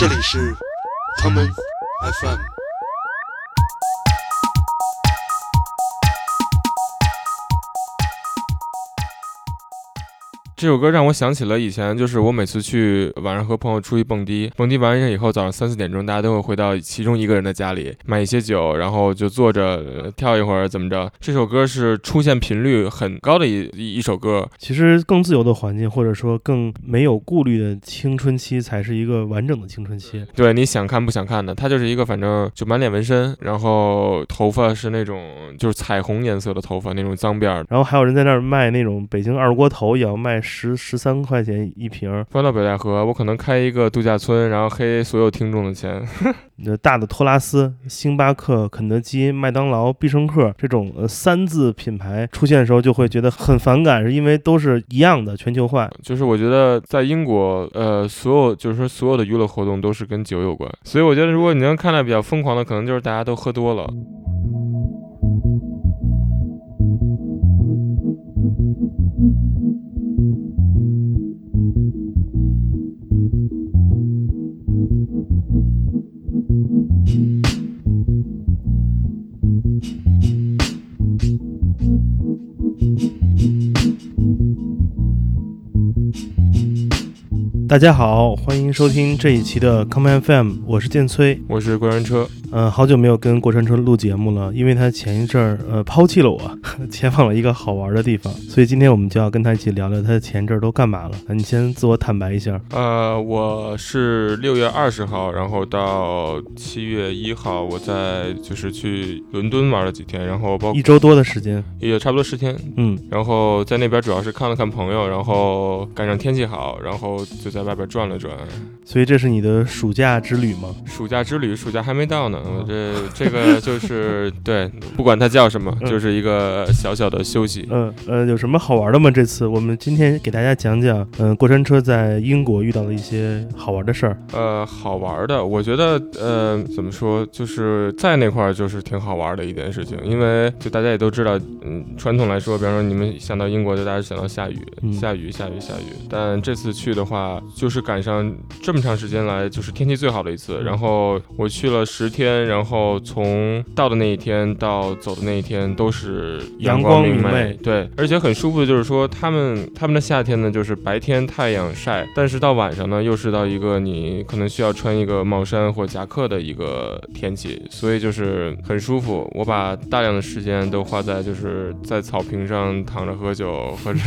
这里是他们，FM。这首歌让我想起了以前，就是我每次去晚上和朋友出去蹦迪，蹦迪完以后，早上三四点钟，大家都会回到其中一个人的家里，买一些酒，然后就坐着跳一会儿，怎么着？这首歌是出现频率很高的一一一首歌。其实更自由的环境，或者说更没有顾虑的青春期，才是一个完整的青春期。对，你想看不想看的，他就是一个反正就满脸纹身，然后头发是那种就是彩虹颜色的头发，那种脏辫儿。然后还有人在那儿卖那种北京二锅头，也要卖十十三块钱一瓶儿。搬到北戴河，我可能开一个度假村，然后黑所有听众的钱。呃，大的托拉斯、星巴克、肯德基、麦当劳、必胜客这种呃三字品牌出现的时候，就会觉得很反感，是因为都是一样的全球化。就是我觉得在英国，呃，所有就是说所有的娱乐活动都是跟酒有关，所以我觉得如果你能看到比较疯狂的，可能就是大家都喝多了。大家好，欢迎收听这一期的 Come FM，我是建崔。我是过山车，嗯、好久没有跟过山车录节目了，因为他前一阵儿呃抛弃了我，前往了一个好玩的地方，所以今天我们就要跟他一起聊聊他前一阵儿都干嘛了。那你先自我坦白一下。呃，我是六月二十号，然后到七月一号，我在就是去伦敦玩了几天，然后包一周多的时间，也差不多十天，嗯，然后在那边主要是看了看朋友，然后赶上天气好，然后就在外边转了转。所以这是你的暑假之旅吗？暑假之旅，暑假还没到呢，我这这个就是对，不管它叫什么，嗯就是一个小小的休息。嗯呃，有什么好玩的吗？这次我们今天给大家讲讲，嗯、过山车在英国遇到的一些好玩的事儿。呃，好玩的，我觉得，呃，怎么说，就是在那块儿就是挺好玩的一件事情，因为就大家也都知道，嗯，传统来说，比方说你们想到英国，就大家想到下雨，嗯下雨，下雨，下雨。但这次去的话，就是赶上这么长时间来，就是天气最好的一次。然后我去了十天，然后从到的那一天到走的那一天都是阳光明媚对，而且很舒服的就是说，他们他们的夏天呢，就是白天太阳晒，但是到晚上呢，又是到一个你可能需要穿一个帽衫或夹克的一个天气，所以就是很舒服。我把大量的时间都花在就是在草坪上躺着喝酒，或者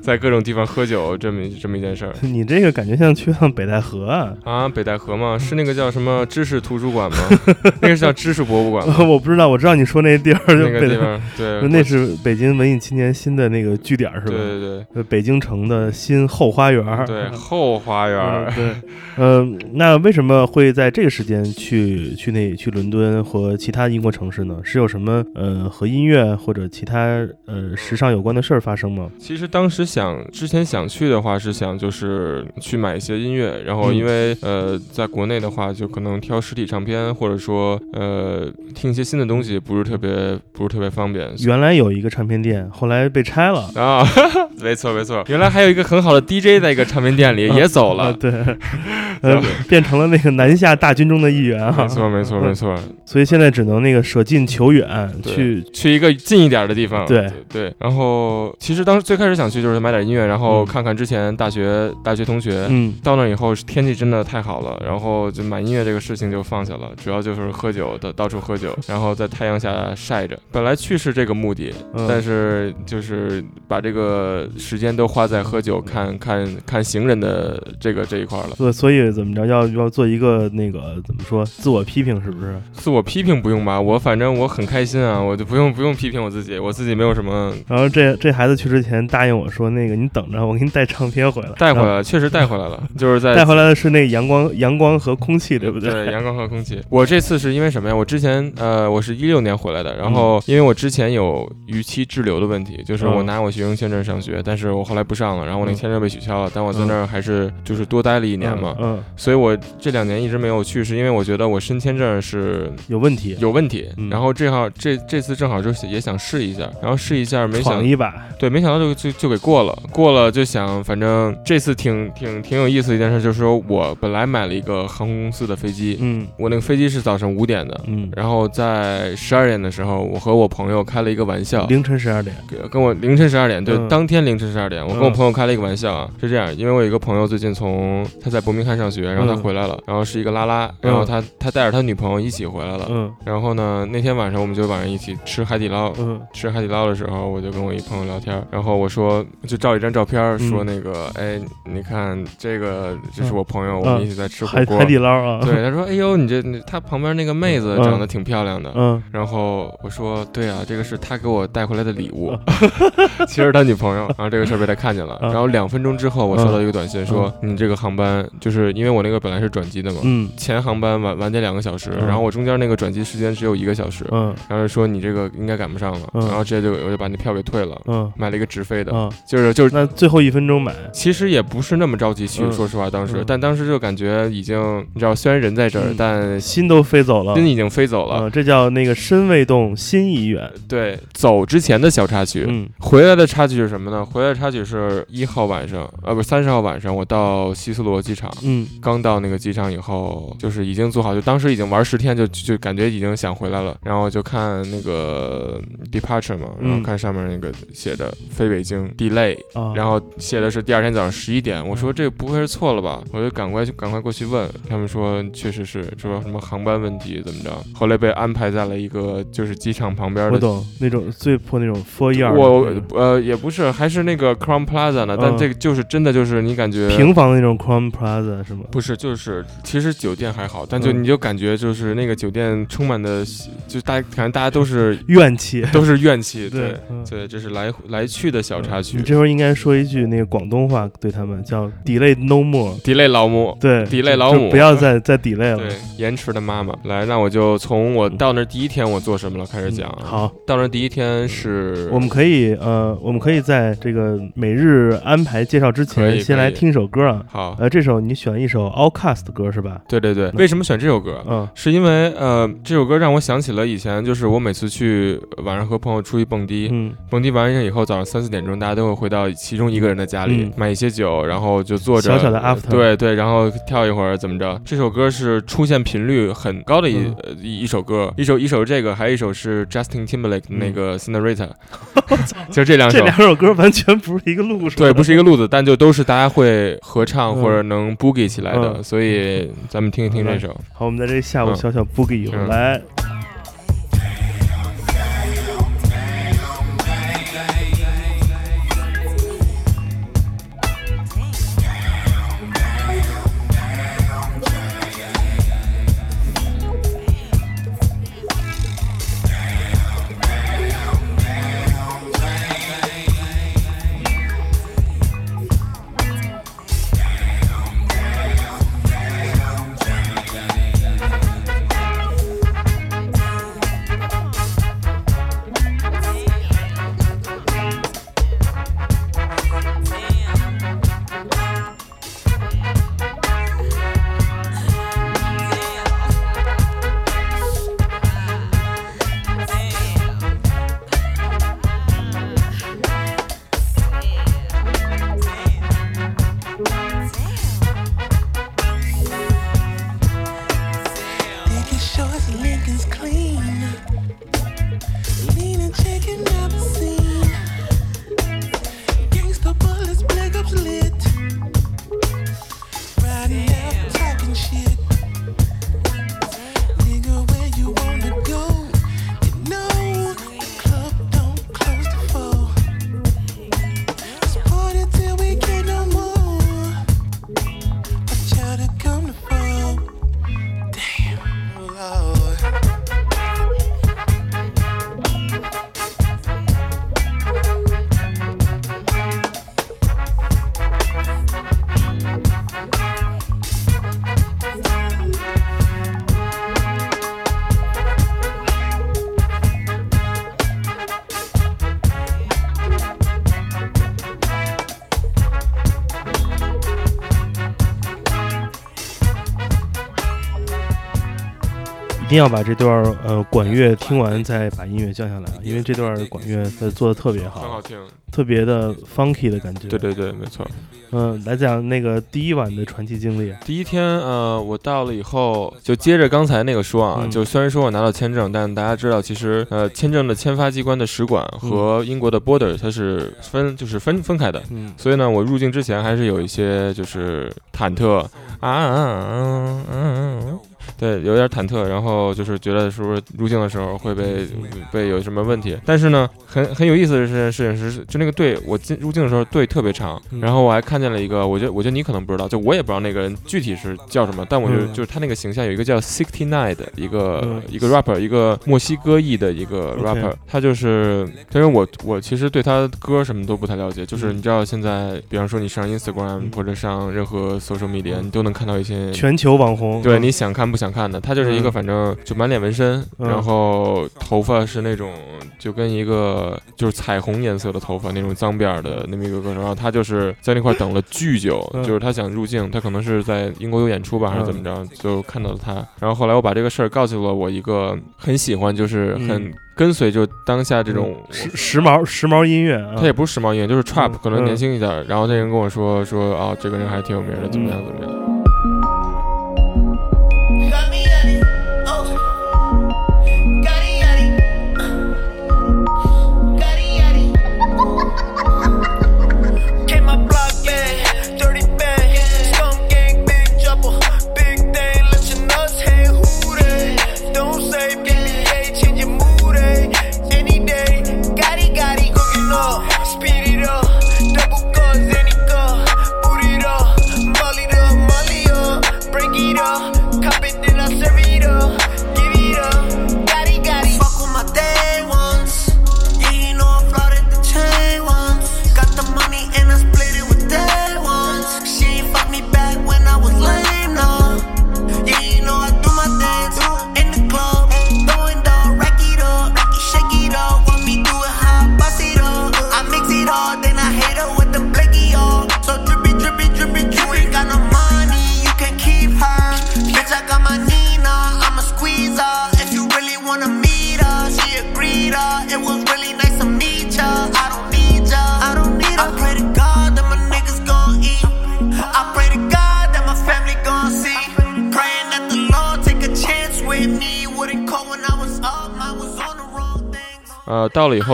在各种地方喝酒这么这么一件事儿。你这个感觉像去趟北戴河啊！啊，北戴河吗？是那个叫什么知识图书馆吗？那个是叫知识博物馆吗？我不知道，我知道你说那地儿就北戴，那个地方，对，那是北京文艺青年新的那个据点是吧？对对对呃，北京城的新后花园。对后花园嗯。对，嗯、那为什么会在这个时间去去那去伦敦和其他英国城市呢？是有什么呃和音乐或者其他呃时尚有关的事儿发生吗？其实当时想之前想去的话是想就是去买一些音乐，然后嗯因为、呃在国内的话就可能挑实体唱片或者说呃听一些新的东西不是特别不是特别方便。原来有一个唱片店，后来被拆了。啊，没错没错，原来还有一个很好的 DJ 在一个唱片店里也走了。啊，对，呃，变成了那个南下大军中的一员啊没。错没错没错，所以现在只能那个舍近求远，去去一个近一点的地方。对对，然后其实当时最开始想去就是买点音乐，然后嗯看看之前大学大学同学，嗯到那以后天气真的太好了，然后就买音乐这个事情就放下了，主要就是喝酒的，到处喝酒，然后在太阳下晒着。本来去是这个目的，嗯，但是就是把这个时间都花在喝酒、看看看行人的这个这一块了。所所以怎么着要要做一个那个怎么说自我批评是不是？自我批评不用吧，我反正我很开心啊，我就不用不用批评我自己，我自己没有什么然后这这孩子去之前答应我说那个你等着，我给你带唱片回来。带回来了，确实带回来了，就是在带回来的是那个阳光阳光和空气，对不对？对，阳光和空气。我这这次是因为什么呀？我之前呃，我是一六年回来的，然后因为我之前有逾期滞留的问题，就是我嗯拿我学生签证上学，但是我后来不上了，然后我那嗯。签证被取消了，但我在那儿还是就是多待了一年嘛，嗯，所以我这两年一直没有去，是因为我觉得我申签证是有问题，有问题，嗯。然后正好这这次正好就是也想试一下，然后试一下，没想闯一把，对，没想到就就就给过了，过了就想，反正这次挺挺挺有意思的一件事，就是说我本来买了一个航空公司的飞机，嗯。我那个飞机是早上五点的，嗯，然后在十二点的时候，我和我朋友开了一个玩笑，凌晨十二点，跟跟我凌晨十二点，对，嗯。当天凌晨十二点，我跟我嗯朋友开了一个玩笑啊，是这样，因为我有一个朋友最近从他在伯明翰上学，然后他嗯回来了，然后是一个拉拉，然后他他带着他女朋友一起回来了，嗯。然后呢那天晚上我们就晚上一起吃海底捞，嗯。吃海底捞的时候，我就跟我一朋友聊天，然后我说就照一张照片，嗯。说那个，哎，你看这个，这是嗯。我朋友，我嗯。们一起在吃火锅。海海。底捞啊，对，他说，哎呦，你这你他旁边那个妹子嗯。长得挺漂亮的。嗯。然后我说，对啊，这个是他给我带回来的礼物，其实他女朋友。然后这个事儿被他看见了。嗯。然后两分钟之后，我收到一个短信说，你这个航班就是因为我那个本来是转机的嘛，嗯。前航班晚晚点两个小时，嗯。然后我中间那个转机时间只有一个小时，嗯。然后说你这个应该赶不上了，嗯。然后直接就我就把那票给退了，嗯。买了一个直飞的，嗯，就是就是。那最后一分钟买，其实也不是那么着急去，嗯。说实话，当时，嗯。但当时就感觉已经，你知道，虽然人在这儿，嗯。但心都飞走了，心已经飞走了。嗯，这叫那个身未动，心已远，对，走之前的小插曲，嗯。回来的插曲是什么呢？回来的插曲是一号晚上，呃，不是三十号晚上，我到希斯罗机场，嗯。刚到那个机场以后，就是已经做好，就当时已经玩十天就，就感觉已经想回来了，然后就看那个 departure 嘛，然后嗯看上面那个写的飞北京 delay，啊，然后写的是第二天早上十一点，我说这不会是错了吧？我就赶快就赶快过去问，他们说确实是，说什么航班问题怎么着，后来被安排在了一个就是机场旁边的。那种最破那种 foryear 我呃也不是，还是那个 Crown Plaza 呢，但这个就是真的就是你感觉平房的那种 Crown Plaza 是吗？不是，就是其实酒店还好，但就你就感觉就是那个酒店充满的，就大家感觉大家都是怨气，都是怨气，对对，这是来来去的小插曲你。这会儿应该说一句那个广东话对他们叫 delay no more，delay 老母，对 delay 老母不要再再 delay 了。对，延迟的妈妈。来，那我就从我到那儿第一天我做什么了开始讲。嗯，好，到那儿第一天是我们可以呃，我们可以在这个每日安排介绍之前，先来听一首歌啊。好，呃，这首你选一首 Outcast 的歌是吧？对对对，为什么选这首歌？嗯是因为呃，这首歌让我想起了以前，就是我每次去晚上和朋友出去蹦迪，嗯蹦迪完以后，早上三四点钟，大家都会回到其中一个人的家里，嗯买一些酒，然后就坐着小小的 after 对对，然后跳一会儿怎么着？这首歌是出现频率很高的一、嗯呃一一首歌，一首一首这个，还有一首是 Justin Timberlake 的那个 Cinderella，就这两首这。两首歌完全不是一个路数。对，不是一个路子，但就都是大家会合唱嗯或者能 boogie 起来的，嗯所以咱们听一听这首。好，我们在这下午嗯小小 boogie 一会儿嗯来。定要把这段呃管乐听完，再把音乐降下来，因为这段管乐呃做的特别好，很好听。特别的 funky 的感觉。对对对，没错。嗯，来讲那个第一晚的传奇经历。第一天，呃，我到了以后，就接着刚才那个说啊，就虽然说我拿到签证，但大家知道，其实呃，签证的签发机关的使馆和英国的 border 它是分，就是分分开的。嗯。所以呢，我入境之前还是有一些就是忐忑啊啊啊啊啊。对，有点忐忑，然后就是觉得是不是入境的时候会被被有什么问题？但是呢，很很有意思的事情是，就那个队，我进入境的时候队特别长，然后我还看见了一个，我觉得我觉得你可能不知道，就我也不知道那个人具体是叫什么，但我就就是他那个形象有一个叫 Sixty Nine 的一个一个 rapper，一个墨西哥裔的一个 rapper，他就是，因为我我其实对他歌什么都不太了解，就是你知道现在，比方说你上 Instagram 或者上任何 social media，你都能看到一些全球网红，对，你想看不想？看的，他就是一个，反正就满脸纹身，然后头发是那种就跟一个就是彩虹颜色的头发那种脏辫的那么一个歌手，然后他就是在那块等了巨久，就是他想入境，他可能是在英国有演出吧，还是怎么着，就看到了他，然后后来我把这个事儿告诉了我一个很喜欢，就是很跟随就当下这种时时髦时髦音乐，他也不是时髦音乐，就是 trap，可能年轻一点，然后那人跟我说说啊，这个人还挺有名的，怎么样怎么样。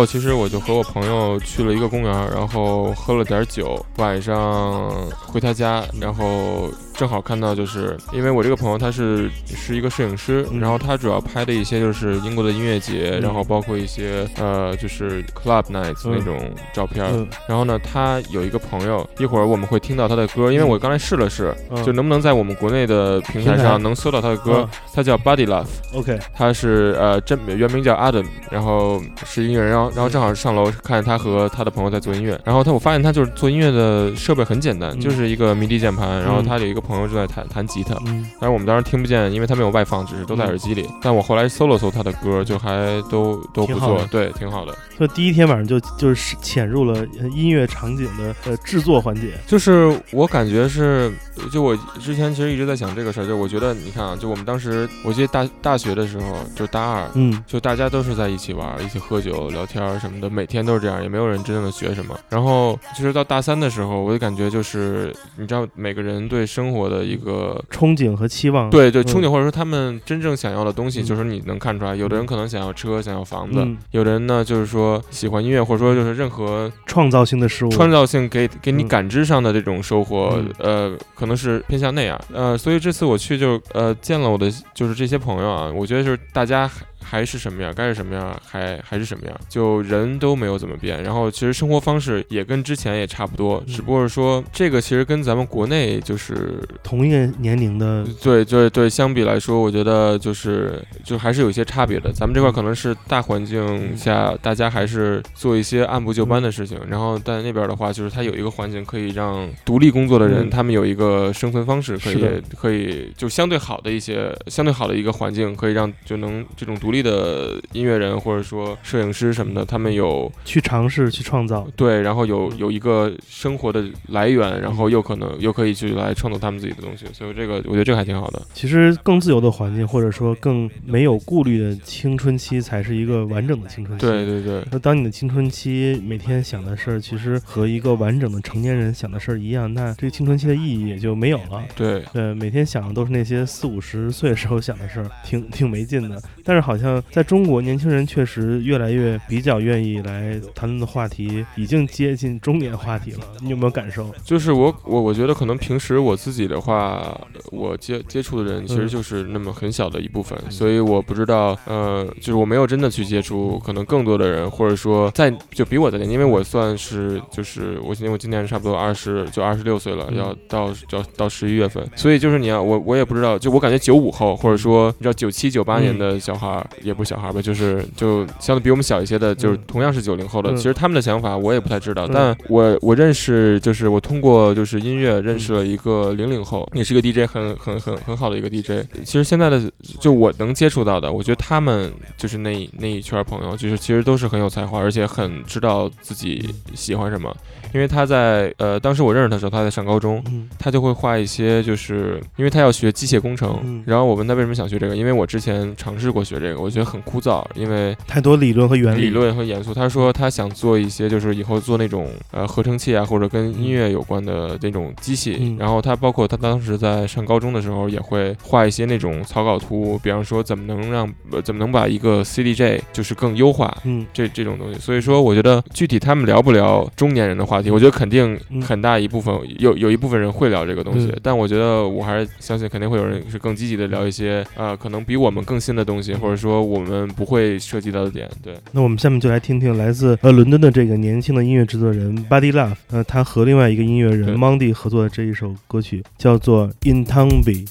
其实我就和我朋友去了一个公园，然后喝了点酒，晚上回他家，然后。正好看到，就是因为我这个朋友他是是一个摄影师，然后他主要拍的一些就是英国的音乐节，然后包括一些呃就是 club nights 那种照片。然后呢，他有一个朋友，一会儿我们会听到他的歌，因为我刚才试了试，就能不能在我们国内的平台上能搜到他的歌。他叫 Body Love，OK，他是呃真原名叫 Adam，然后是音乐人，然后然后正好上楼看见他和他的朋友在做音乐，然后他我发现他就是做音乐的设备很简单，就是一个迷笛键盘，然后他有一个。朋友正在弹弹吉他，但是我们当时听不见，因为他没有外放，只是都在耳机里。但我后来搜了搜他的歌，就还都都不错，对，挺好的。就第一天晚上就就是潜入了音乐场景的呃制作环节，就是我感觉是，就我之前其实一直在想这个事儿，就我觉得你看啊，就我们当时我记得大大学的时候，就大二，嗯，就大家都是在一起玩，一起喝酒聊天什么的，每天都是这样，也没有人真正的学什么。然后其实到大三的时候，我就感觉就是你知道每个人对生活的一个憧憬和期望，对对，憧憬或者说他们真正想要的东西，就是你能看出来，有的人可能想要车，想要房子，有的人呢就是说。喜欢音乐，或者说就是任何创造性的事物，创造性给给你感知上的这种收获，呃，可能是偏向那样，呃，所以这次我去就呃见了我的就是这些朋友啊，我觉得就是大家。还是什么样，该是什么样，还还是什么样，就人都没有怎么变。然后其实生活方式也跟之前也差不多，只不过是说这个其实跟咱们国内就是同一个年龄的，对对对，相比来说，我觉得就是就还是有一些差别的。咱们这块可能是大环境下大家还是做一些按部就班的事情，然后在那边的话，就是它有一个环境可以让独立工作的人，他们有一个生存方式，可以可以就相对好的一些相对好的一个环境，可以让就能这种独立。立的音乐人或者说摄影师什么的，他们有去尝试去创造。对，然后有有一个生活的来源，然后又可能又可以去来创作他们自己的东西，所以这个我觉得这个还挺好的。其实更自由的环境，或者说更没有顾虑的青春期，才是一个完整的青春期。对对对。那当你的青春期每天想的事儿，其实和一个完整的成年人想的事儿一样，那这个青春期的意义也就没有了。对，对，每天想的都是那些四五十岁时候想的事儿，挺挺没劲的。但是好像在中国，年轻人确实越来越比较愿意来谈论的话题，已经接近中年话题了。你有没有感受？就是我我我觉得可能平时我自己的话，我接接触的人其实就是那么很小的一部分，所以我不知道，呃，就是我没有真的去接触可能更多的人，或者说在就比我的年，因为我算是就是我因为我今年差不多二十就二十六岁了，要到要到十一月份，所以就是你要我我也不知道，就我感觉九五后或者说你知道九七九八年的小孩儿也不是小孩吧，就是就相对比我们小一些的，就是同样是九零后的，其实他们的想法我也不太知道，但我我认识就是我通过就是音乐认识了一个零零后，也是一个 DJ，很很很很好的一个 DJ。其实现在的就我能接触到的，我觉得他们就是那那一圈朋友，就是其实都是很有才华，而且很知道自己喜欢什么。因为他在呃，当时我认识他的时候，他在上高中，他就会画一些，就是因为他要学机械工程。然后我问他为什么想学这个，因为我之前尝试过学这个，我觉得很枯燥，因为太多理论和原理，理论和严肃。他说他想做一些，就是以后做那种呃合成器啊，或者跟音乐有关的那种机器。然后他包括他当时在上高中的时候，也会画一些那种草稿图，比方说怎么能让怎么能把一个 CDJ 就是更优化，嗯，这这种东西。所以说，我觉得具体他们聊不聊中年人的话题。我觉得肯定很大一部分有有一部分人会聊这个东西，但我觉得我还是相信肯定会有人是更积极的聊一些呃可能比我们更新的东西，或者说我们不会涉及到的点。对，那我们下面就来听听来自呃伦敦的这个年轻的音乐制作人 Buddy Love，呃，他和另外一个音乐人 Mondy 合作的这一首歌曲叫做 In Townby。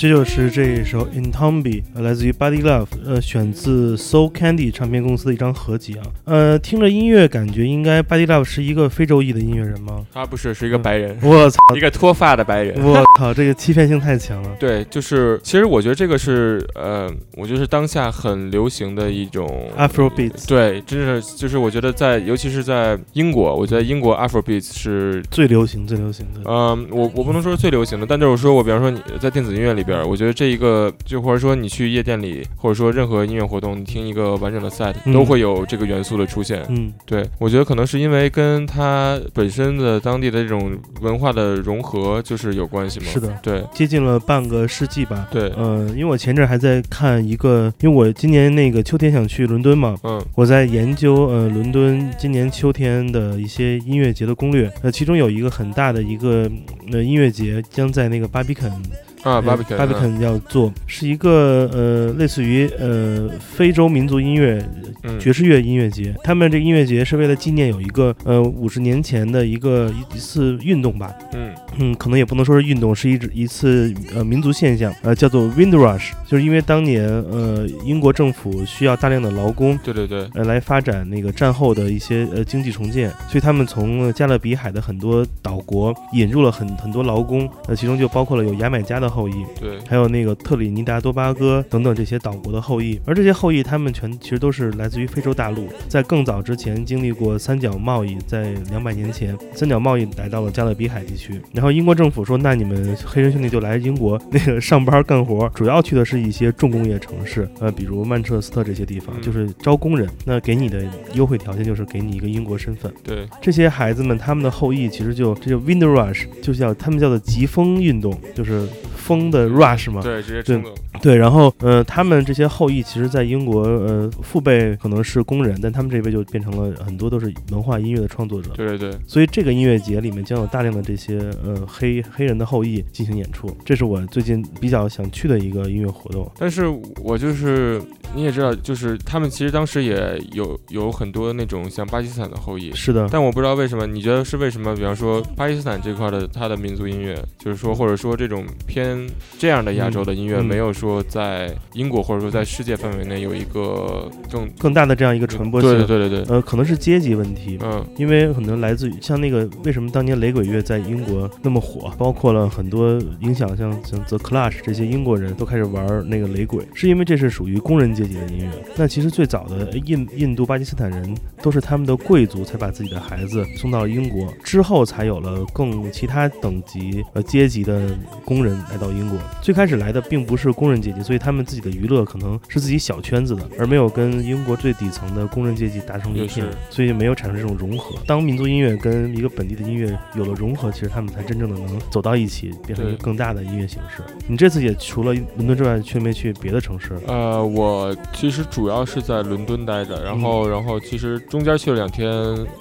这就是这一首《In Tombi》，来自于 Buddy Love，呃，选自 Soul Candy 唱片公司的一张合集啊。呃，听着音乐，感觉应该 Buddy Love 是一个非洲裔的音乐人吗？他不是，是一个白人。我操，一个脱发的白人。我操，这个欺骗性太强了。对，就是，其实我觉得这个是，呃，我觉得是当下很流行的一种 Afrobeat。对，真是，就是我觉得在，尤其是在英国，我觉得英国 Afrobeat 是最流行、最流行的。嗯，我我不能说是最流行的，但就是说我，比方说你在电子音乐里边。我觉得这一个，就或者说你去夜店里，或者说任何音乐活动，你听一个完整的 set，都会有这个元素的出现。嗯，对，我觉得可能是因为跟它本身的当地的这种文化的融合就是有关系嘛。是的，对，接近了半个世纪吧。对，嗯，因为我前阵还在看一个，因为我今年那个秋天想去伦敦嘛，嗯，我在研究呃伦敦今年秋天的一些音乐节的攻略。呃，其中有一个很大的一个呃音乐节将在那个巴比肯。啊，Barbican，Barbican 要做，是一个呃类似于呃非洲民族音乐嗯。爵士乐音乐节。他们这个音乐节是为了纪念有一个呃五十年前的一个一一次运动吧，嗯。嗯，可能也不能说是运动，是一直一次呃民族现象，呃叫做 Wind Rush，就是因为当年呃英国政府需要大量的劳工。对对对，呃，来发展那个战后的一些呃经济重建，所以他们从呃加勒比海的很多岛国引入了很很多劳工，呃，其中就包括了有牙买加的后裔，对，还有那个特里尼达多巴哥等等这些岛国的后裔，而这些后裔他们全其实都是来自于非洲大陆，在更早之前经历过三角贸易，在两百年前三角贸易来到了加勒比海地区，然后英国政府说，那你们黑人兄弟就来英国那个上班干活，主要去的是一些重工业城市，呃，比如曼彻斯特这些地方，嗯。就是招工人，那给你的优惠条件就是给你一个英国身份。对，这些孩子们，他们的后裔其实就这就 wind rush，就叫他们叫做疾风运动，就是风的 rush 嘛。对，直接冲动，对，然后呃，他们这些后裔其实，在英国呃父辈可能是工人，但他们这一辈就变成了很多都是文化音乐的创作者。对对对，所以这个音乐节里面将有大量的这些呃黑黑人的后裔进行演出，这是我最近比较想去的一个音乐活动。但是我就是你也知道，就是他们其实当时也有有很多那种像巴基斯坦的后裔。是的，但我不知道为什么，你觉得是为什么？比方说巴基斯坦这块的它的民族音乐，就是说或者说这种偏这样的亚洲的音乐，没有说在英国或者说在世界范围内有一个更更大的这样一个传播性。对对对对对，呃，可能是阶级问题，嗯，因为可能来自于像那个为什么当年雷鬼乐在英国那么火，包括了很多影响像像 The Clash 这些英国人都开始玩那个雷鬼，是因为这是属于工人阶级的音乐。那其实最早的印印度、巴基斯坦人都是他们的贵族才把自己的孩子送到英国，之后才有了更其他等级呃阶级的工人来到英国。最开始来的并不是工人阶级，所以他们自己的娱乐可能是自己小圈子的，而没有跟英国最底层的工人阶级达成一也片是，所以没有产生这种融合。当民族音乐跟一个本地的音乐有了融合，其实他们才真正的能走到一起，变成一个更大的音乐形式。你这次也除了伦敦之外，去没去别的城市？呃，我其实主要是在伦敦待着，然后，然后其实中间去了两天，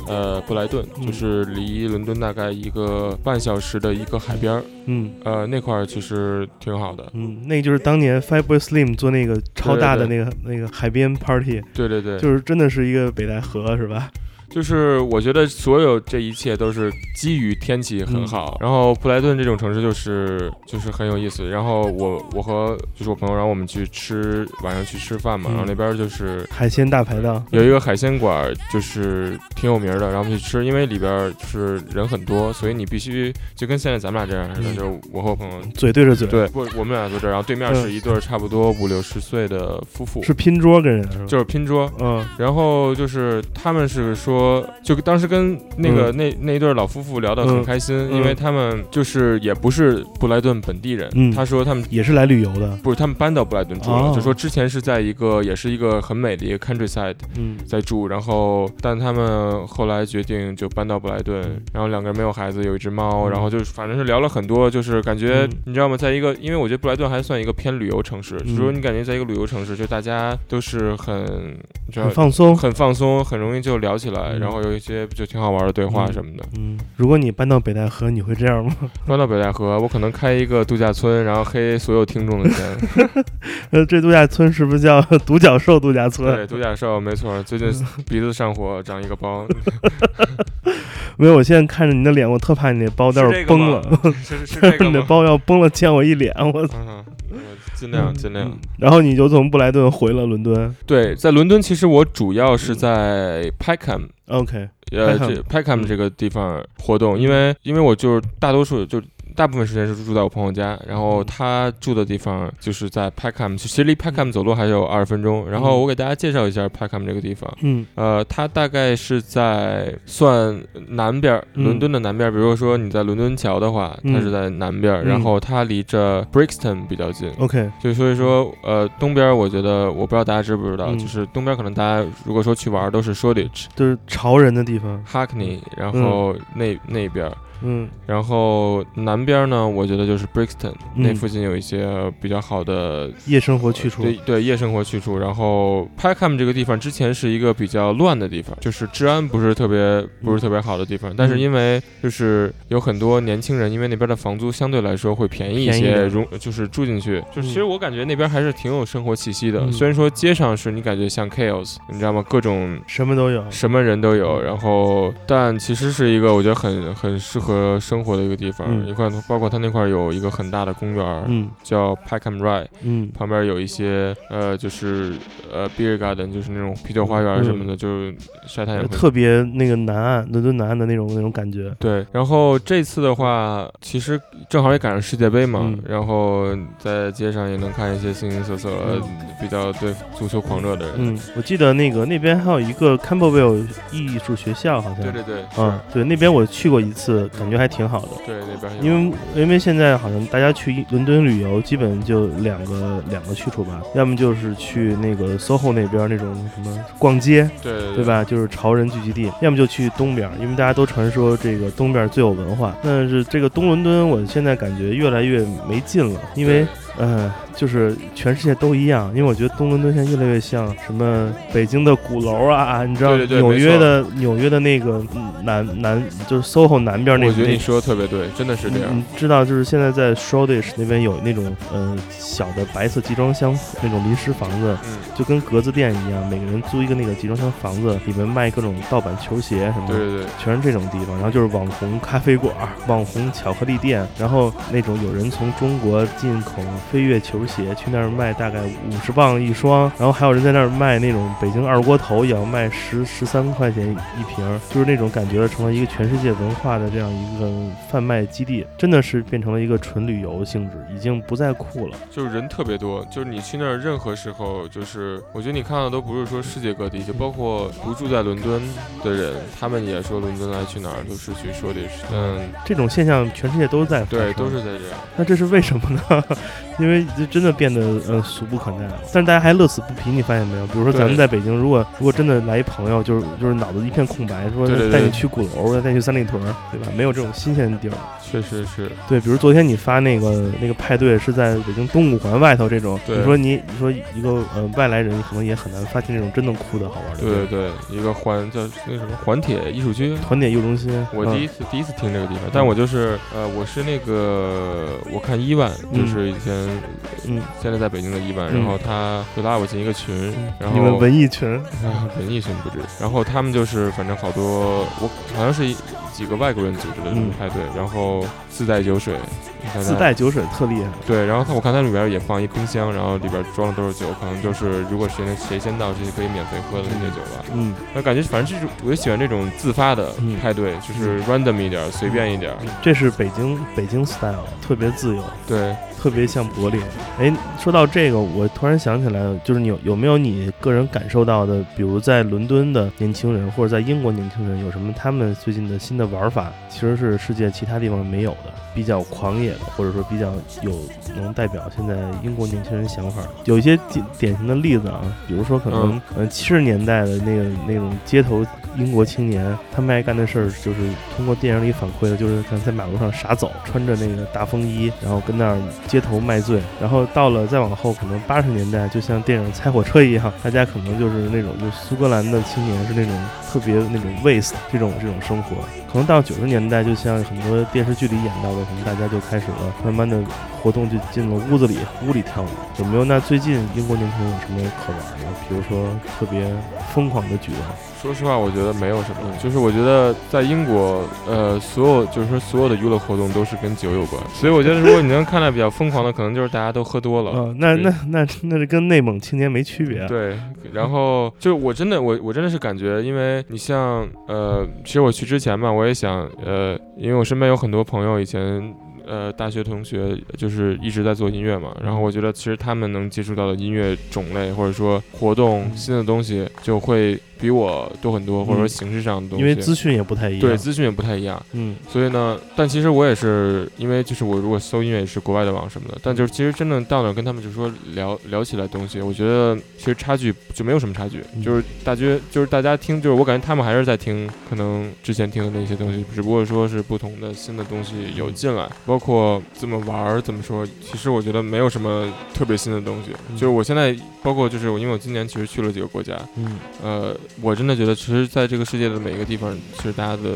呃，布莱顿，嗯就是离伦敦大概一个半小时的一个海边儿，嗯呃，那块儿其实挺好的。嗯，那个就是当年 Fiber Slim 做那个超大的对那个那个海边 party，对对对，就是真的是一个北戴河，是吧？就是我觉得所有这一切都是基于天气很好，然后布莱顿这种城市就是就是很有意思。然后我我和就是我朋友，然后我们去吃晚上去吃饭嘛，嗯。然后那边就是海鲜大排档，有一个海鲜馆，就是挺有名的，然后我们去吃，因为里边就是人很多，所以你必须就跟现在咱们俩这样似的，嗯。就是我和我朋友。嘴对着嘴，，对，不，我们俩坐这儿，然后对面是一对差不多五六十岁的夫妇，是拼桌跟人？就是拼桌，嗯。然后就是他们是说，就当时跟那个、那那一对老夫妇聊得很嗯。开心，嗯。因为他们就是也不是布莱顿本地人，嗯。他说他们。也是来旅游的，不是，他们搬到布莱顿住了，哦。就说之前是在一个也是一个很美的一个 countryside 嗯。在住，然后但他们后来决定就搬到布莱顿，然后两个人没有孩子，有一只猫，嗯。然后就是反正是聊了很多，就是感觉、嗯。你知道吗？在一个因为我觉得布莱顿还算一个偏旅游城市，嗯。就是说你感觉在一个旅游城市，就大家都是很你知道很放松。很放松，很容易就聊起来，嗯然后有一些就挺好玩的对话什么的。嗯，如果你搬到北戴河，你会这样吗？搬到北戴河，我可能开一个度假村，然后黑所有听众的钱。呃，这度假村是不是叫 独角兽度假村？对，独角兽没错，最近鼻子上火，长一个包，没有，我现在看着你的脸，我特怕你那包待会崩了，是是这个你的？包要崩了，溅我一脸，我。嗯，我尽量尽量。嗯然后你就从布莱顿回了伦敦。对，在伦敦，其实我主要是在 Peckham。OK，呃这 Peckham 嗯这个地方活动，因为因为我就是大多数就大部分时间是住在我朋友家，然后他住的地方就是在 Peckham，其实离 Peckham 走路还有二十分钟。然后我给大家介绍一下 Peckham 这个地方。嗯呃，它大概是在算南边伦敦的南边儿。比如说你在伦敦桥的话，它嗯是在南边然后它离着 Brixton 比较近。，OK，就所以说，呃，东边儿我觉得我不知道大家知不知道，嗯就是东边儿可能大家如果说去玩儿都是 Shoreditch、就是潮人的地方。Hackney，然后那那边儿，嗯然后南边边呢，我觉得就是 Brixton、嗯那附近有一些比较好的夜生活去处，对对夜生活去处。然后 Peckham 这个地方之前是一个比较乱的地方，就是治安不是特别不是特别好的地方。但是因为就是有很多年轻人，因为那边的房租相对来说会便宜一些，容就是住进去，就是其实我感觉那边还是挺有生活气息的。嗯虽然说街上是你感觉像 chaos，你知道吗？各种什么都有。什么人都有，然后但其实是一个我觉得很很适合生活的一个地方。嗯一块包括它那块有一个很大的公园，嗯叫 Peckham Rye，嗯旁边有一些呃就是呃 beer garden，就是那种啤酒花园什么的，就晒太阳。特别那个南岸伦敦南岸的那种那种感觉。对，然后这次的话，其实正好也赶上世界杯嘛，嗯然后在街上也能看一些形形色色、嗯比较对足球狂热的人。嗯，我记得那个那边还有一个 Campbellville 艺术学校，好像。对对对，嗯，对，那边我去过一次，感觉还挺好的。对那边因为因为现在好像大家去伦敦旅游，基本就两个两个去处吧，要么就是去那个 SOHO 那边那种什么逛街，对对对？吧？就是潮人聚集地，要么就去东边，因为大家都传说这个东边最有文化。但是这个东伦敦，我现在感觉越来越没劲了，因为呃，就是全世界都一样，因为我觉得东伦敦现在越来越像什么北京的鼓楼啊，你知道对对对纽约的纽约的那个嗯南南就是 SOHO 南边那个我觉得你说的特别对，真的是这样。你知道，就是现在在 Shoreditch 那边有那种呃小的白色集装箱那种临时房子，嗯，就跟格子店一样，每个人租一个那个集装箱房子，里面卖各种盗版球鞋什么的。对对对，全是这种地方，然后就是网红咖啡馆、网红巧克力店，然后那种有人从中国进口飞跃球鞋去那儿卖，大概五十磅一双，然后还有人在那儿卖那种北京二锅头，也要卖十十三块钱一瓶儿，就是那种感觉成了一个全世界文化的这样一个贩卖基地，真的是变成了一个纯旅游性质，已经不再酷了。就是人特别多，就是你去那儿任何时候，就是我觉得你看到都不是说世界各地，就包括不住在伦敦的人，他们也说伦敦来去哪儿都是去说的是，嗯，这种现象全世界都在对，都是在这样。那这是为什么呢？因为这真的变得呃俗不可耐了，但是大家还乐此不疲，你发现没有？比如说咱们在北京，如果如果真的来一朋友，就是就是脑子一片空白，说带你去鼓楼，带你去三里屯，对吧？没有这种新鲜的地儿。确实是，对，比如昨天你发那个那个派对是在北京东五环外头这种，对你说你你说一个呃外来人可能也很难发现这种真的酷的好玩的。对对对，一个环叫那什么环铁艺术区。环铁艺术中心，我第一嗯次、第一次听这个地方，但我就是呃，我是那个我看伊万，嗯就是以前嗯，现在在北京的伊万，嗯然后他就拉我进一个群，然后你们文艺群，啊，文艺群不止。然后他们就是反正好多，我好像是一几个外国人组织的这种嗯派对，然后自带酒水，自带酒水特厉害。对，然后它我看它里边也放一冰箱，然后里边装的都是酒，可能就是如果谁谁先到，谁就可以免费喝的那些酒吧。嗯，那感觉反正这种我就喜欢这种自发的嗯派对，就是 random 一点儿，随便一点。这是北京北京 style，特别自由。对，特别像柏林。哎，说到这个，我突然想起来，就是你有有没有你个人感受到的，比如在伦敦的年轻人或者在英国年轻人有什么他们最近的新的玩法，其实是世界其他地方没有的，比较狂野的，或者说比较有能代表现在英国年轻人想法的。有一些典典型的例子啊，比如说可能嗯呃七十年代的那个那种街头英国青年，他们爱干的事儿就是通过电影里反馈的，就是可能在马路上傻走，穿着那个大风衣，然后跟那儿街头卖醉。然后到了再往后，可能八十年代，就像电影《猜火车》一样，大家可能就是那种就苏格兰的青年是那种特别那种 waste 这种这种生活。可能到九十年代，就像很多电视剧里演到的，可能大家就开始了慢慢的活动，就进了屋子里，屋里跳舞。有没有？那最近英国年轻人有什么可玩的？比如说特别疯狂的举动？说实话，我觉得没有什么，就是我觉得在英国，呃，所有就是说所有的娱乐活动都是跟酒有关，所以我觉得如果你能看到比较疯狂的，可能就是大家都喝多了。嗯，那那那那是跟内蒙青年没区别啊。对，然后就是我真的我我真的是感觉，因为你像呃，其实我去之前吧，我也想呃，因为我身边有很多朋友以前。呃，大学同学就是一直在做音乐嘛，然后我觉得其实他们能接触到的音乐种类或者说活动新的东西，就会比我多很多，或者说嗯形式上的东西。因为资讯也不太一样。对资讯也不太一样，嗯。所以呢，但其实我也是因为就是我如果搜音乐也是国外的网什么的，但就是其实真正到那儿跟他们就说聊聊起来东西，我觉得其实差距就没有什么差距，嗯。就是大家就是大家听，就是我感觉他们还是在听可能之前听的那些东西，只不过说是不同的新的东西有进来，包括怎么玩儿怎么说，其实我觉得没有什么特别新的东西，嗯。就是我现在包括就是我因为我今年其实去了几个国家，嗯，呃，我真的觉得其实在这个世界的每一个地方，其实大家的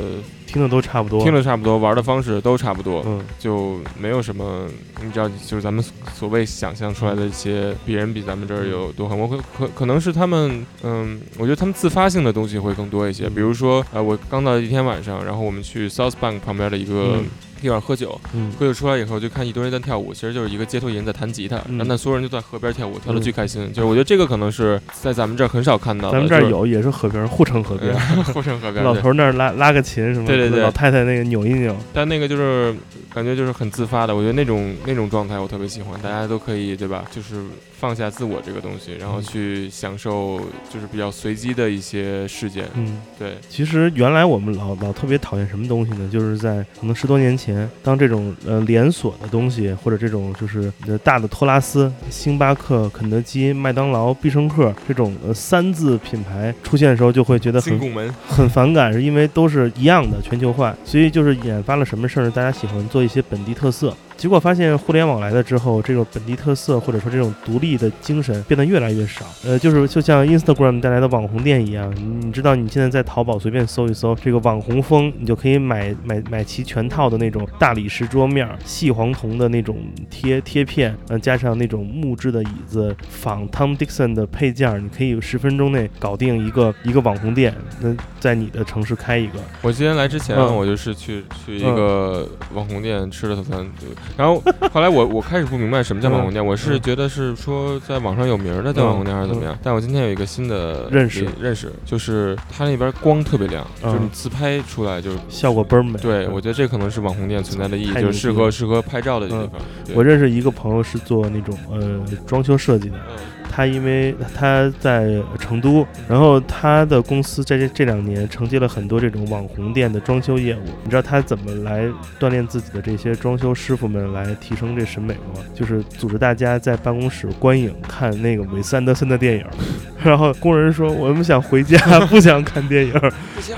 听的都差不多。听的差不多，玩的方式都差不多，嗯。就没有什么，你知道，就是咱们所谓想象出来的一些别人比咱们这儿有多狠，我可可可能是他们，嗯，我觉得他们自发性的东西会更多一些，比如说，呃，我刚到一天晚上，然后我们去 South Bank 旁边的一个嗯。地方喝酒，嗯。喝酒出来以后就看一堆人在跳舞，其实就是一个街头艺人在弹吉他，嗯。然后那所有人就在河边跳舞，跳得嗯。巨开心，就是我觉得这个可能是在咱们这儿很少看到的，咱们这儿就是有也是河边，护城河边 护城河边，老头那儿拉拉个琴什么的，对对对老太太那个扭一扭。但那个就是感觉就是很自发的，我觉得那种那种状态我特别喜欢，大家都可以对吧？就是放下自我这个东西，然后嗯去享受就是比较随机的一些事件。嗯，对，其实原来我们老老特别讨厌什么东西呢？就是在可能十多年前，当这种呃连锁的东西，或者这种就是呃大的托拉斯、星巴克、肯德基、麦当劳、必胜客这种呃三字品牌出现的时候，就会觉得很门，很反感，是因为都是一样的全球化，所以就是引发了什么事儿？大家喜欢做一些本地特色。结果发现互联网来了之后，这种本地特色或者说这种独立的精神变得越来越少。呃，就是就像 Instagram 带来的网红店一样，你你知道你现在在淘宝随便搜一搜这个网红风，你就可以买买买齐全套的那种大理石桌面、细黄铜的那种贴贴片，呃，加上那种木质的椅子，仿 Tom Dixon 的配件儿，你可以十分钟内搞定一个一个网红店。那在你的城市开一个，我今天来之前，嗯我就是去去一个网红店吃了早餐，对然后后来我我开始不明白什么叫网红店，我是嗯觉得是说在网上有名的叫网红店还是怎么样，但我今天有一个新的认识认识，就是它那边光特别亮，嗯就是你自拍出来就是。效果倍儿美。对，我觉得这可能是网红店存在的意义，就是适合适合拍照的地嗯方。我认识一个朋友是做那种呃装修设计的，嗯他因为他在成都，然后他的公司在这这两年承接了很多这种网红店的装修业务。你知道他怎么来锻炼自己的这些装修师傅们来提升这审美吗？就是组织大家在办公室观影看那个韦斯安德森的电影，然后工人说我们想回家，不想看电影。不行，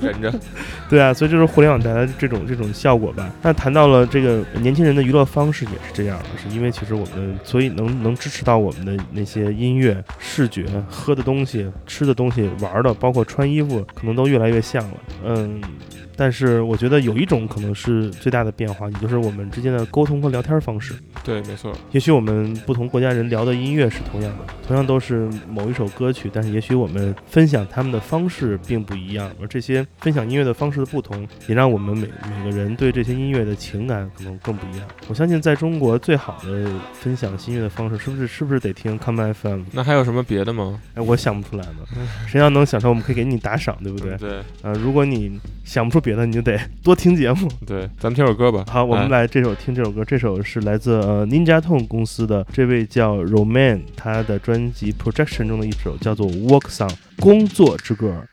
忍着。对啊，所以就是互联网带来的这种这种效果吧。那谈到了这个年轻人的娱乐方式也是这样的，是因为其实我们所以能能支持到我们的那些音乐、视觉、喝的东西、吃的东西、玩的，包括穿衣服，可能都越来越像了。嗯。但是我觉得有一种可能是最大的变化，也就是我们之间的沟通和聊天方式。对，没错。也许我们不同国家人聊的音乐是同样的，同样都是某一首歌曲，但是也许我们分享他们的方式并不一样，而这些分享音乐的方式的不同，也让我们每每个人对这些音乐的情感可能更不一样。我相信在中国最好的分享新乐的方式，是不是是不是得听 Come FM？那还有什么别的吗？哎，我想不出来呢。谁要能想出来，我们可以给你打赏，对不对？对呃，如果你想不出别的，你就得多听节目。对，咱们听首歌吧。好，我们哎来这首听这首歌，这首是来自呃 Ninja Tone 公司的这位叫 Roman，他的专辑 Projection 中的一首叫做 Work Song 工作之歌。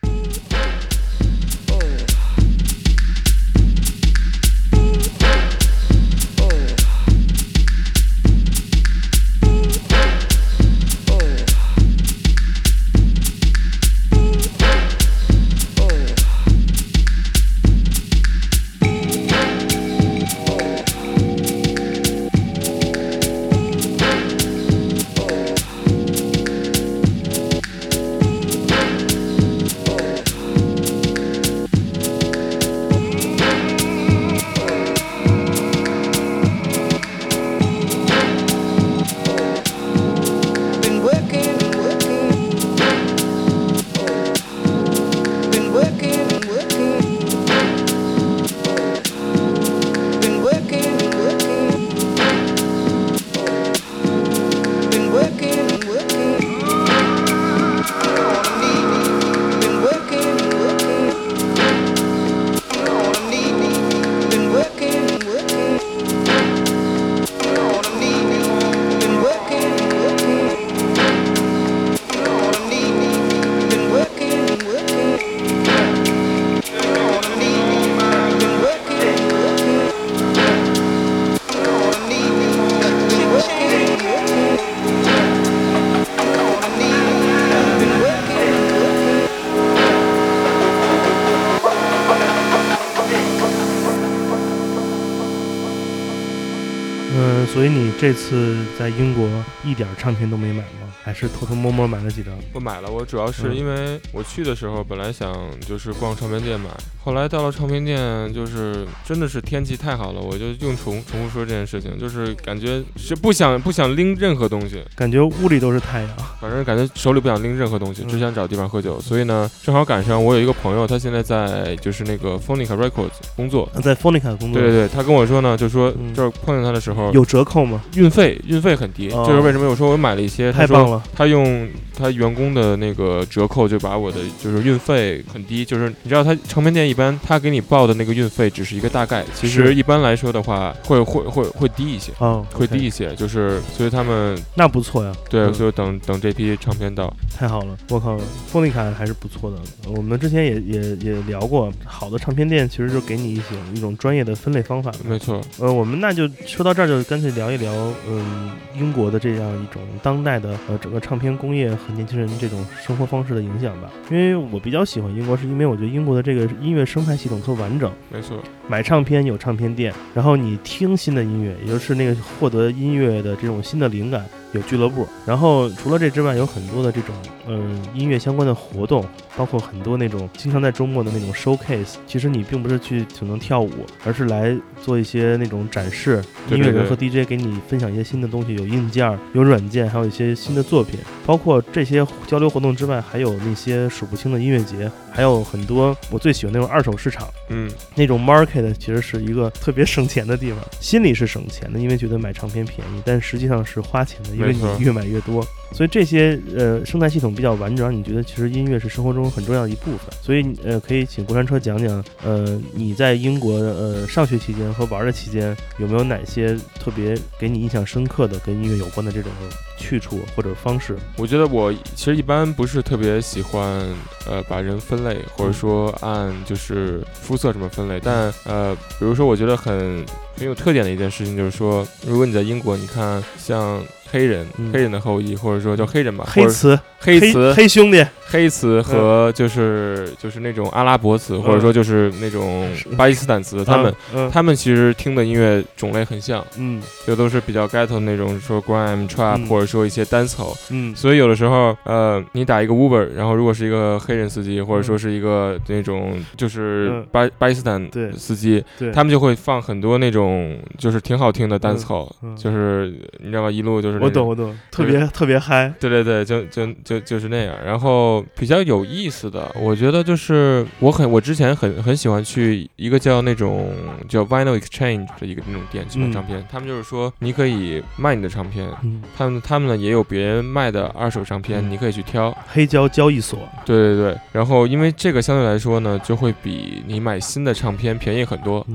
所以你这次在英国一点唱片都没买吗？还是偷偷摸摸买了几张？我买了，我主要是嗯因为我去的时候本来想就是逛唱片店买，后来到了唱片店，就是真的是天气太好了，我就用重重复说这件事情，就是感觉是不想不想拎任何东西，感觉屋里都是太阳。反正感觉手里不想拎任何东西，嗯只想找地方喝酒。所以呢，正好赶上我有一个朋友，他现在在就是那个 Phonica Records 工作。在 Phonica 工作，对对对，他跟我说呢，就说嗯就是碰见他的时候，有折扣吗？运费运费很低，哦就是为什么有时候我买了一些，太棒了，他用他员工的那个折扣就把我的就是运费很低，就是你知道他唱片店一般他给你报的那个运费只是一个大概，其实一般来说的话会会会会低一些。哦，会低一些，就是所以他们那不错呀。对，嗯就等等这批唱片到，太好了，我靠，Phonica 还是不错的。我们之前也也也聊过，好的唱片店其实就给你一些一种专业的分类方法。没错，呃，我们那就说到这儿，就干脆聊一聊，嗯，英国的这样一种当代的呃整个唱片工业和年轻人这种生活方式的影响吧。因为我比较喜欢英国，是因为我觉得英国的这个音乐生态系统特完整。没错，买唱片有唱片店，然后你听新的音乐，也就是那个获得音乐的这种新的灵感，有俱乐部。然后除了这之外，有很多的这种嗯音乐相关的活动，包括很多那种经常在周末的那种 showcase。其实你并不是去只能跳舞，而是来做一些那种展示，音乐人和 DJ 给你分享一些新的东西，有硬件、有软件，还有一些新的作品。包括这些交流活动之外，还有那些数不清的音乐节，还有很多我最喜欢那种二手市场。嗯，那种 market 其实是一个特别 省钱的地方，心里是省钱的，因为觉得买唱片便宜，但实际上是花钱的，因为没错你越买越多。所以这些呃生态系统比较完整，你觉得其实音乐是生活中很重要的一部分。所以呃，可以请过山车讲讲，呃，你在英国呃上学期间和玩的期间，有没有哪些特别给你印象深刻的跟音乐有关的这种去处或者方式？我觉得我其实一般不是特别喜欢呃把人分类，或者说按就是肤色什么分类，但呃，比如说我觉得很很有特点的一件事情就是说，如果你在英国，你看像黑人、嗯。黑人的后裔，或者说叫黑人吧，或者黑词、黑词、黑兄弟，黑词和就是就是那种阿拉伯词，或者说就是那种巴基斯坦词，他们嗯他们其实听的音乐种类很像，嗯。就都是比较 ghetto 那种，说 grime trap，、嗯。或者说一些单口。嗯。所以有的时候，呃，你打一个 Uber，然后如果是一个黑人司机，或者说是一个那种就是嗯。巴巴基斯坦对司机，对，他们就会放很多那种就是挺好听的单口，嗯嗯。就是你知道吗？一路就是我懂我懂，特别特别嗨。对对对，就就就就是那样。然后比较有意思的，我觉得就是我很我之前很很喜欢去一个叫那种叫 Vinyl Exchange 的一个那种店去买嗯唱片，他们就是说你可以卖你的唱片。嗯，他们他们呢也有别人卖的二手唱片，嗯你可以去挑。黑胶交易所，对对对，然后因为这个相对来说呢，就会比你买新的唱片便宜很多。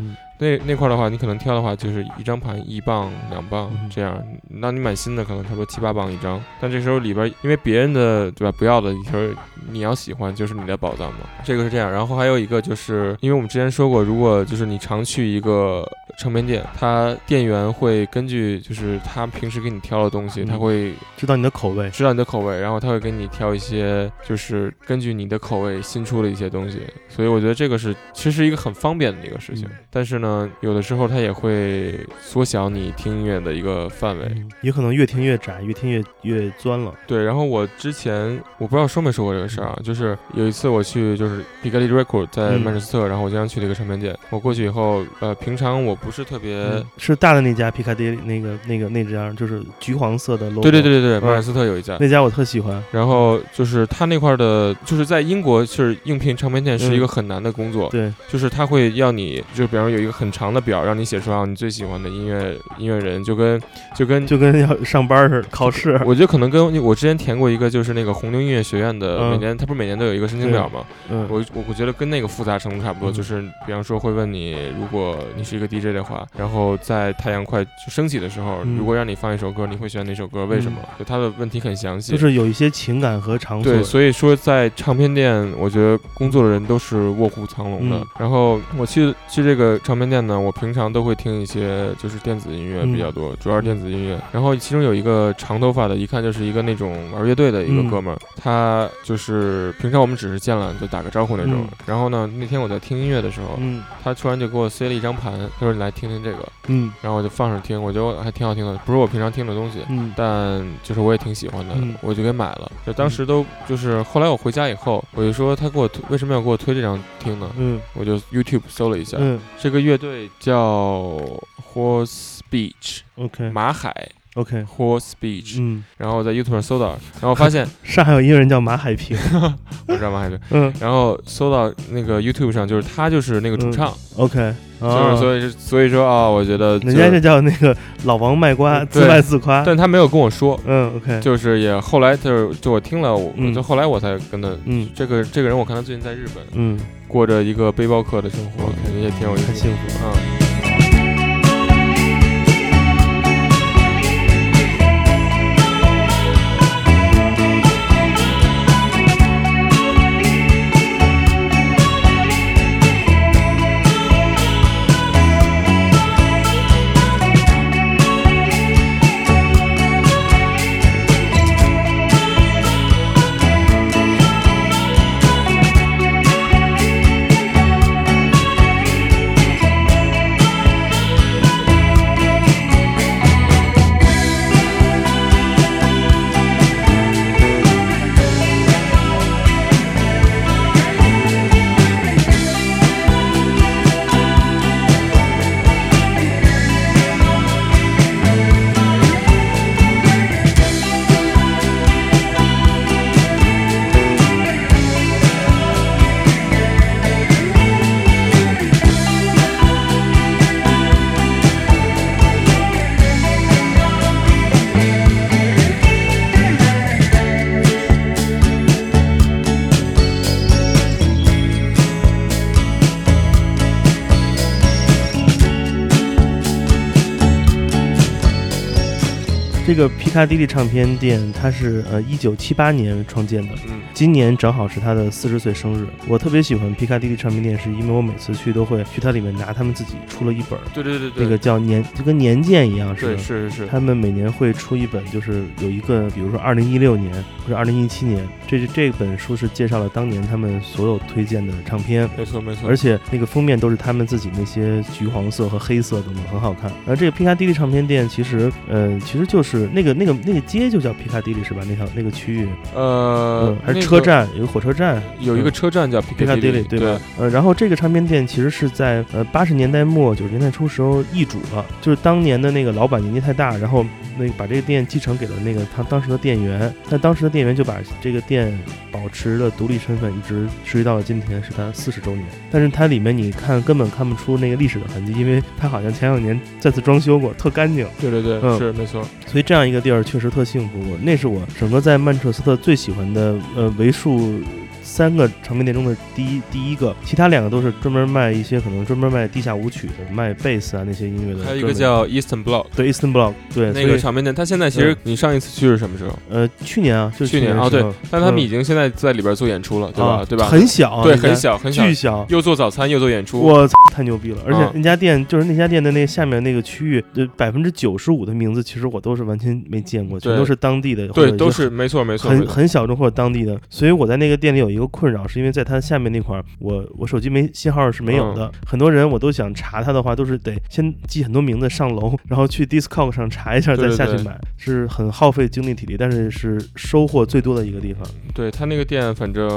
嗯那那块儿的话，你可能挑的话就是一张盘一磅两磅嗯。这样，那你买新的可能差不多七八磅一张，但这时候里边因为别人的对吧不要的，你说你要喜欢就是你的宝藏嘛，这个是这样。然后还有一个就是因为我们之前说过，如果就是你常去一个唱片店，他店员会根据就是他平时给你挑的东西，嗯。他会知道你的口味。知道你的口味，然后他会给你挑一些就是根据你的口味新出的一些东西，所以我觉得这个是其实是一个很方便的一个事情。嗯。但是呢，有的时候它也会缩小你听音乐的一个范围。嗯，也可能越听越窄，越听越越钻了。对，然后我之前我不知道说没说过这个事儿啊，就是有一次我去就是 Piccadilly Record 在嗯曼彻斯特，然后我经常去的一个唱片店。我过去以后，呃，平常我不是特别。嗯，是大的那家皮卡迪那个那个那家，就是橘黄色的 logo。对对对对对，嗯曼彻斯特有一家，那家我特喜欢。然后就是他那块儿的，就是在英国是应聘唱片店是一个很难的工作，对，就是他会要你，就比方说有一个很长的表，让你写出啊你最喜欢的音乐音乐人，就跟就跟就跟要上班似的，考试。我觉得可能跟我之前填过一个，就是那个红牛音乐学院的，嗯每年他不是每年都有一个申请表吗？嗯，我我我觉得跟那个复杂程度差不多，嗯就是比方说会问你，如果你是一个 DJ 的话，然后在太阳快就升起的时候，嗯如果让你放一首歌，你会选哪首歌？为什么？就他的问题很详细，就是有一些情感和场所。对，所以说在唱片店，我觉得工作的人都是卧虎藏龙的。嗯然后我去去这个唱片店呢，我平常都会听一些就是电子音乐嗯比较多，主要是电子音乐。然后其中有一个长头发的，一看就是一个那种玩乐队的一个嗯哥们儿，他就是平常我们只是见了就打个招呼那种。嗯然后呢，那天我在听音乐的时候，嗯他突然就给我塞了一张盘，他说你来听听这个，嗯然后我就放上听，我觉得还挺好听的，不是我平常听的东西。嗯但就是我也挺喜欢的，嗯我就给买了。就当时都就是后来我回家以后，我就说他给我推为什么要给我推这张听呢？嗯我就 YouTube 搜了一下，嗯这个乐队叫 Horse Beach，OK 马海 OK，Horse Beach，、嗯，然后在 YouTube 上搜到，然后发现 上海有一个人叫马海平，我知道马海平，嗯。然后搜到那个 YouTube 上就是他就是那个主唱，，OK，就是啊，所以所以说啊、我觉得、就是、人家这叫那个老王卖瓜，自卖自夸，但他没有跟我说，嗯，OK，就是也后来就是就我听了，我、嗯。就后来我才跟他。嗯。这个这个人，我看他最近在日本嗯，过着一个背包客的生活感觉也挺有意思太幸福。了。啊。皮卡迪利唱片店，它是呃一九七八年创建的，嗯今年正好是他的四十岁生日。我特别喜欢皮卡迪利唱片店，是因为我每次去都会去它里面拿他们自己出了一本，对对对对，那个叫年，就跟年鉴一样是。是是是，他们每年会出一本，就是有一个，比如说二零一六年或者二零一七年，这这本书是介绍了当年他们所有推荐的唱片，没错没错，而且那个封面都是他们自己那些橘黄色和黑色等等，很好看。而这个皮卡迪利唱片店其实，呃，其实就是那个那个那个街就叫皮卡迪里是吧？那条那个区域，呃嗯，还是那个车站，有个火车站，有一个车站叫皮皮卡迪利利，对吧？呃，然后这个唱片店其实是在呃八十年代末九十年代初时候易主了，就是当年的那个老板年纪太大，然后那个把这个店继承给了那个他当时的店员，但当时的店员就把这个店保持了独立身份，一直持续到了今天，是他四十周年。但是它里面你看根本看不出那个历史的痕迹，因为它好像前两年再次装修过，特干净。对对对，嗯是没错，所以这样一个地儿确实特幸福。那是我整个在曼彻斯特最喜欢的呃为数三个唱片店中的第一第一个，其他两个都是专门卖一些可能专门卖地下舞曲的，卖贝斯啊那些音乐的。还有一个叫 Eastern Block 对 Eastern Block 对那个唱片店，他现在其实嗯你上一次去是什么时候？呃去年啊，就去年啊，对但他们嗯已经现在在里边做演出了，对吧？啊对吧？很小啊，对，很小很小，巨小。又做早餐又做演出，我操，太牛逼了！而且嗯那家店就是那家店的那下面那个区域，就百分之九十五的名字，其实我都是完全没见过，全对都是当地的，对，都是没错没错，很很小众或者当地的，所以我在那个店里有一个困扰，是因为在它下面那块儿，我我手机没信号是没有的。很多人我都想查它的话，都是得先记很多名字上楼，然后去 Discog 上查一下再下去买，是很耗费精力体力，但是是收获最多的一个地方，对他那个店，反正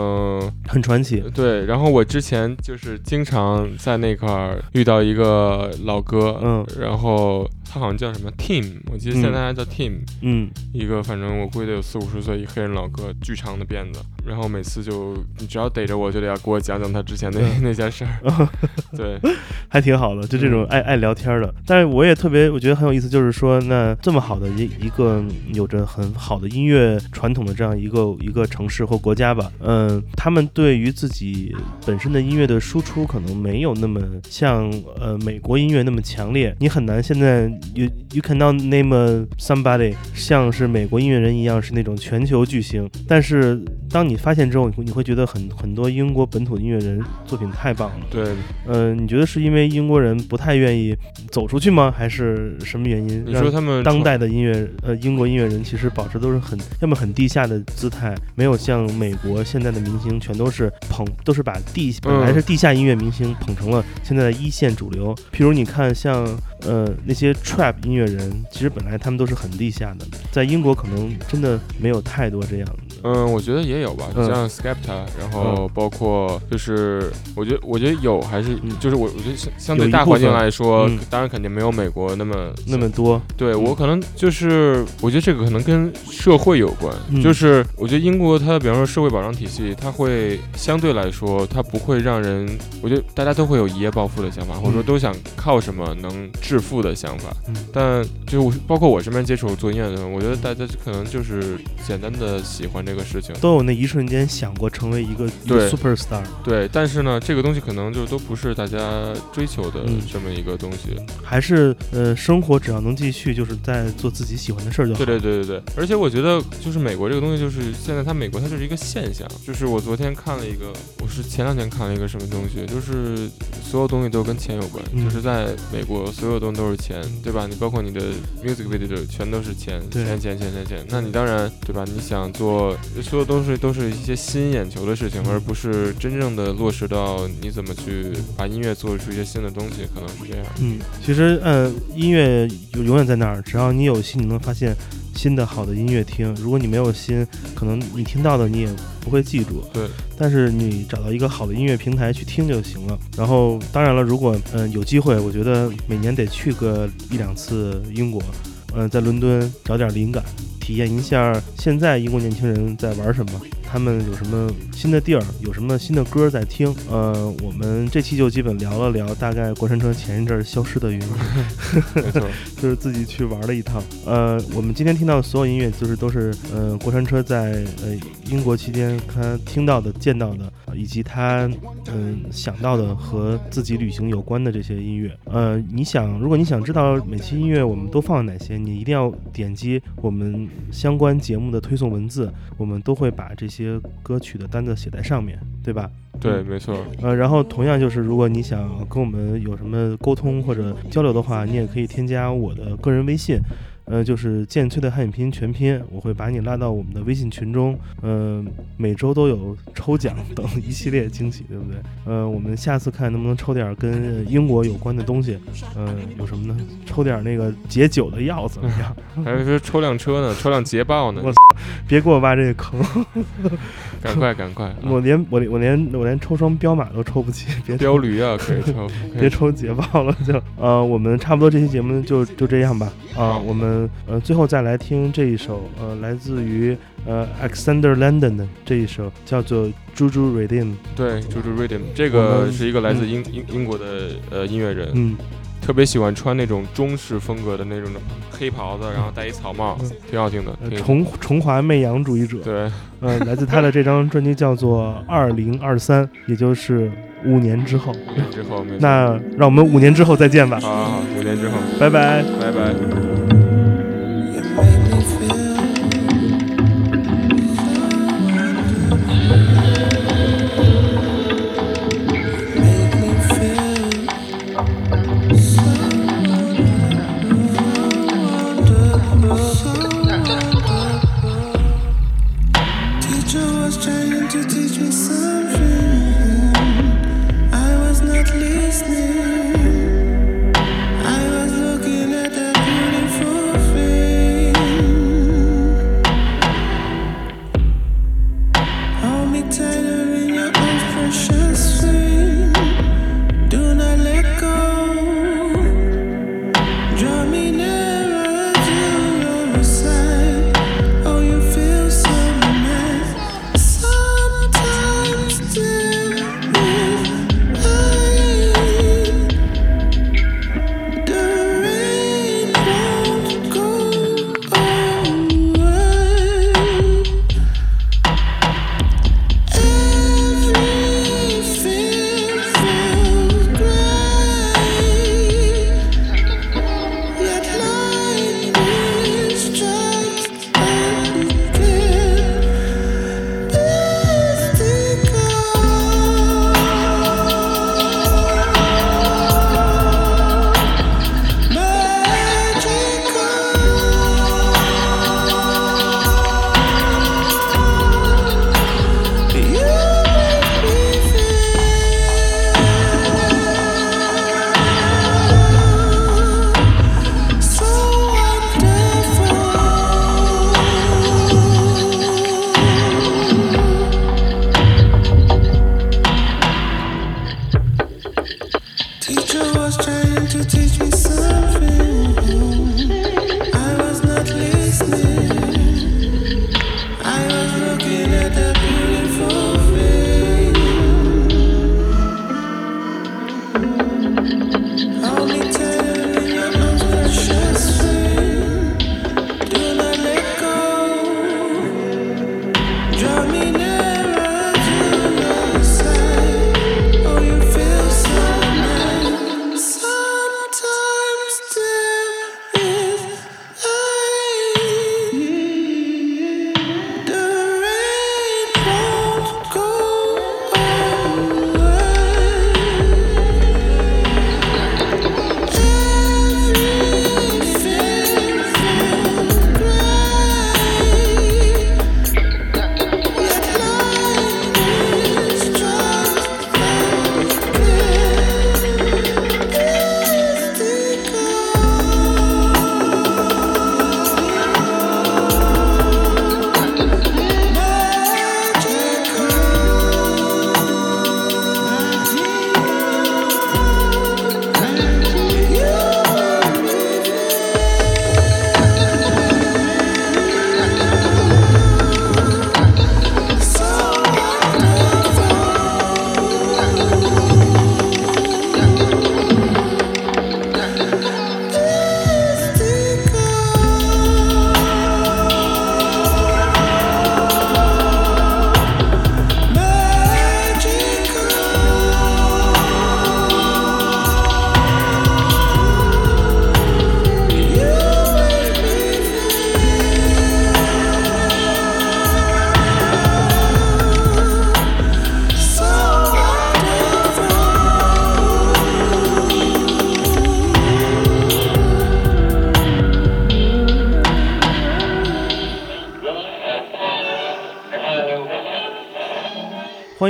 很传奇。对。然后我之前就是经常在那块儿遇到一个老哥，嗯然后他好像叫什么 Tim，我记得现在还叫 Tim，、嗯，一个反正我估计得有四五十岁一黑人老哥，巨长的辫子，然后每次就你只要逮着我就得要给我讲讲他之前那、嗯 那件事儿，对，还挺好的，就这嗯种爱、爱聊天的。但是我也特别，我觉得很有意思，就是说，那这么好的一一个有着很好的音乐传统的这样一个一个城市或国家吧，嗯，他们对于自己本身的音乐的输出可能没有那么像呃美国音乐那么强烈。你很难现在 you you cannot name somebody 像是美国音乐人一样是那种全球巨星，但是当你发现之后，你会你会觉得很很多英国本土的音乐人作品太棒了。对，嗯、你觉得是因为英国人不太愿意走出去吗？还是什么原因？你说他们当代的音乐，呃，英国音乐人其实保持都是很，要么很地下的姿态，没有像美国现在的明星全都是捧，都是把地本来是地下音乐明星捧成了现在的一线主流。譬如你看像呃那些 trap 音乐人，其实本来他们都是很地下的，在英国可能真的没有太多这样的。嗯，我觉得也有吧，嗯。像 Skepta，然后包括就是，我觉得我觉得有还是嗯。就是我我觉得相相对大环境来说嗯，当然肯定没有美国那么那么多，对我可能就是，我觉得这个可能跟社会有关，嗯。就是我觉得英国它比方说社会保障体系，它会相对来说，它不会让人，我觉得大家都会有一夜暴富的想法，或者说都想靠什么能致富的想法，嗯。但就包括我身边接触做音乐的人，我觉得大家可能就是简单的喜欢这个事情，都有那一瞬间想过成为一个一个对 super star。对，但是呢，这个东西可能就都不是大家追求的嗯这么一个东西，还是呃，生活只要能继续，就是在做自己喜欢的事儿就好。对对对对对，而且我觉得就是美国这个东西，就是现在它美国它就是一个现象，就是我昨天看了一个，我是前两天看了一个什么东西，就是所有东西都跟钱有关，嗯就是在美国所有东西都是钱，对吧？你包括你的 music video 全都是钱，钱钱钱钱钱，那你当然对吧？你想做所有东西都是一些吸引眼球的事情，而不是真正的落实到你怎么去把音乐做出一些新的东西，可能是这样。嗯，其实嗯，音乐永永远在那儿，只要你有心，你能发现新的好的音乐听。如果你没有心，可能你听到的你也不会记住。对。但是你找到一个好的音乐平台去听就行了。然后，当然了，如果嗯、呃有机会，我觉得每年得去个一两次英国，嗯、在伦敦找点灵感，体验一下现在英国年轻人在玩什么。他们有什么新的地儿，有什么新的歌在听？呃，我们这期就基本聊了聊，大概过山车前一阵儿消失的原因。就是自己去玩了一趟。呃，我们今天听到的所有音乐，就是都是呃过山车在呃英国期间他听到的、见到的，以及他嗯、想到的和自己旅行有关的这些音乐。呃，你想，如果你想知道每期音乐我们都放了哪些，你一定要点击我们相关节目的推送文字，我们都会把这些歌曲的单子写在上面，对吧？对，没错。呃，然后同样就是，如果你想跟我们有什么沟通或者交流的话，你也可以添加我的个人微信，呃，就是剑崔的汉语拼音全拼，我会把你拉到我们的微信群中，呃，每周都有抽奖等一系列惊喜，对不对？呃，我们下次看能不能抽点跟呃英国有关的东西，呃，有什么呢？抽点那个解酒的药怎么样？还是说抽辆车呢，抽辆捷豹呢我操，别给我挖这个坑，赶快赶快！啊我连我连我连我连抽双彪马都抽不起，别抽标驴啊，可以抽，别抽捷豹了，就呃，我们差不多这期节目就就这样吧。啊、好我们呃最后再来听这一首呃来自于呃 Alexander Landon 的这一首叫做《Juju Redim》。对，猪猪 Rhythm 这个是一个来自英英英国的呃音乐人，嗯，特别喜欢穿那种中式风格的那种黑袍子，然后戴一草帽嗯，挺好听的。呃挺崇崇华媚洋主义者。对，呃，来自他的这张专辑叫做《二零二三》，也就是五年之后。五年之后。那让我们五年之后再见吧，好好好，五年之后，拜拜。拜拜。